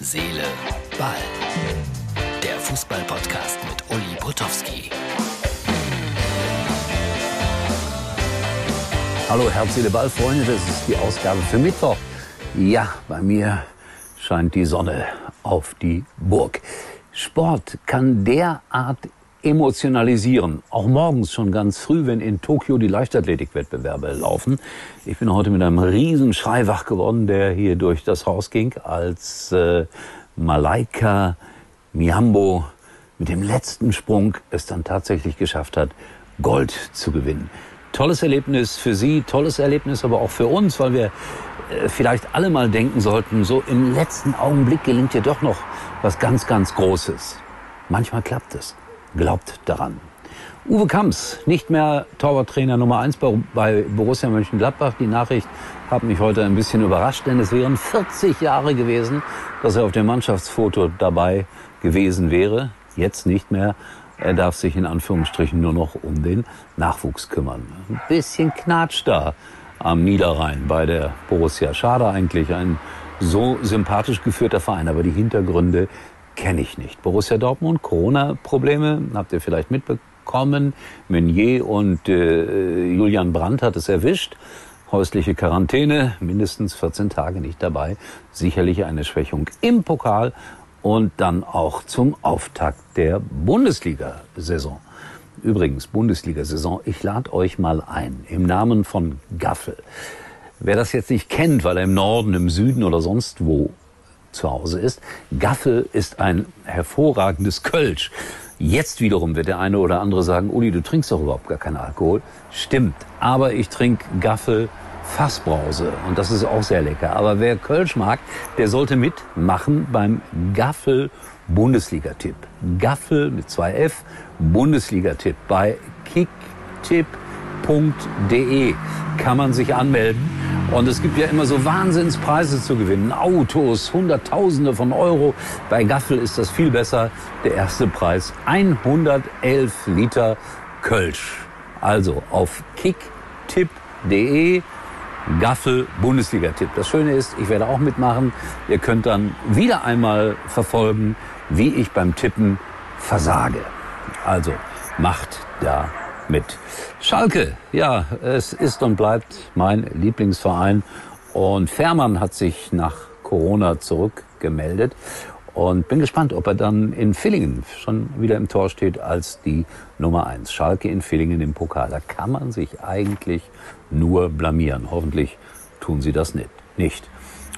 Seele, Ball. Der Fußball-Podcast mit Uli Potowski. Hallo Herz, Seele, Ball, Freunde, das ist die Ausgabe für Mittwoch. Ja, bei mir scheint die Sonne auf die Burg. Sport kann derart emotionalisieren. Auch morgens schon ganz früh, wenn in Tokio die Leichtathletikwettbewerbe laufen. Ich bin heute mit einem riesen Schrei wach geworden, der hier durch das Haus ging, als äh, Malaika Miambo mit dem letzten Sprung es dann tatsächlich geschafft hat, Gold zu gewinnen. Tolles Erlebnis für Sie, tolles Erlebnis aber auch für uns, weil wir äh, vielleicht alle mal denken sollten, so im letzten Augenblick gelingt dir doch noch was ganz, ganz Großes. Manchmal klappt es. Glaubt daran. Uwe Kamps, nicht mehr Torwarttrainer Nummer eins bei Borussia Mönchengladbach. Die Nachricht hat mich heute ein bisschen überrascht, denn es wären 40 Jahre gewesen, dass er auf dem Mannschaftsfoto dabei gewesen wäre. Jetzt nicht mehr. Er darf sich in Anführungsstrichen nur noch um den Nachwuchs kümmern. Ein bisschen Knatsch da am Niederrhein bei der Borussia. Schade eigentlich, ein so sympathisch geführter Verein, aber die Hintergründe kenne ich nicht. Borussia Dortmund, Corona-Probleme, habt ihr vielleicht mitbekommen. Meunier und äh, Julian Brandt hat es erwischt. Häusliche Quarantäne, mindestens 14 Tage nicht dabei. Sicherlich eine Schwächung im Pokal und dann auch zum Auftakt der Bundesliga-Saison. Übrigens, Bundesliga-Saison, ich lade euch mal ein, im Namen von Gaffel. Wer das jetzt nicht kennt, weil er im Norden, im Süden oder sonst wo zu Hause ist. Gaffel ist ein hervorragendes Kölsch. Jetzt wiederum wird der eine oder andere sagen, Uli, du trinkst doch überhaupt gar keinen Alkohol. Stimmt, aber ich trinke Gaffel Fassbrause und das ist auch sehr lecker. Aber wer Kölsch mag, der sollte mitmachen beim Gaffel Bundesliga-Tipp. Gaffel mit zwei F, Bundesliga-Tipp bei kicktipp.de kann man sich anmelden. Und es gibt ja immer so Wahnsinnspreise zu gewinnen. Autos, Hunderttausende von Euro. Bei Gaffel ist das viel besser. Der erste Preis 111 Liter Kölsch. Also auf kicktipp.de Gaffel Bundesliga-Tipp. Das Schöne ist, ich werde auch mitmachen. Ihr könnt dann wieder einmal verfolgen, wie ich beim Tippen versage. Also macht da mit. Schalke, ja, es ist und bleibt mein Lieblingsverein. Und Fährmann hat sich nach Corona zurückgemeldet. Und bin gespannt, ob er dann in Villingen schon wieder im Tor steht als die Nummer eins. Schalke in Villingen im Pokal. Da kann man sich eigentlich nur blamieren. Hoffentlich tun sie das nicht. nicht.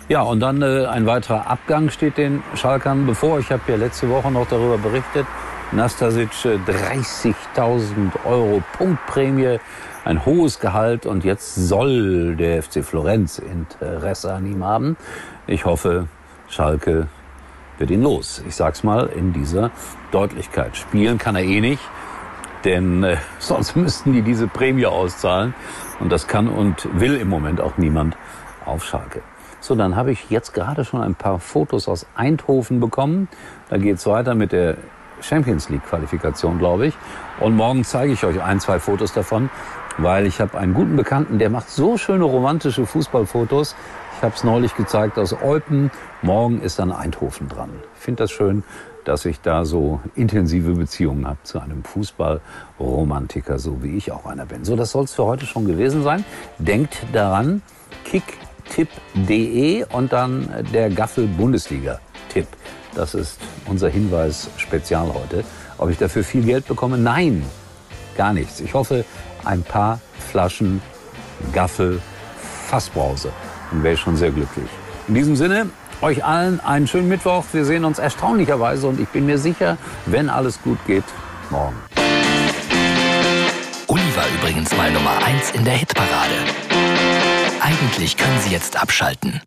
Ja, und dann äh, ein weiterer Abgang steht den Schalkern bevor. Ich habe ja letzte Woche noch darüber berichtet. Nastasic 30.000 äh, Euro Punktprämie, ein hohes Gehalt und jetzt soll der FC Florenz Interesse an ihm haben. Ich hoffe, Schalke wird ihn los. Ich sag's mal in dieser Deutlichkeit. Spielen kann er eh nicht, denn äh, sonst müssten die diese Prämie auszahlen und das kann und will im Moment auch niemand auf Schalke. So, dann habe ich jetzt gerade schon ein paar Fotos aus Eindhoven bekommen. Da geht's weiter mit der Champions League Qualifikation, glaube ich. Und morgen zeige ich euch ein, zwei Fotos davon, weil ich habe einen guten Bekannten, der macht so schöne romantische Fußballfotos. Ich habe es neulich gezeigt aus Eupen. Morgen ist dann Eindhoven dran. Ich finde das schön, dass ich da so intensive Beziehungen habe zu einem Fußballromantiker, so wie ich auch einer bin. So, das soll es für heute schon gewesen sein. Denkt daran, kicktipp.de und dann der Gaffel Bundesliga Tipp. Das ist unser Hinweis spezial heute. Ob ich dafür viel Geld bekomme? Nein, gar nichts. Ich hoffe, ein paar Flaschen Gaffel Fassbrause. Dann wäre ich schon sehr glücklich. In diesem Sinne, euch allen einen schönen Mittwoch. Wir sehen uns erstaunlicherweise und ich bin mir sicher, wenn alles gut geht, morgen. Uli war übrigens mal Nummer 1 in der Hitparade. Eigentlich können Sie jetzt abschalten.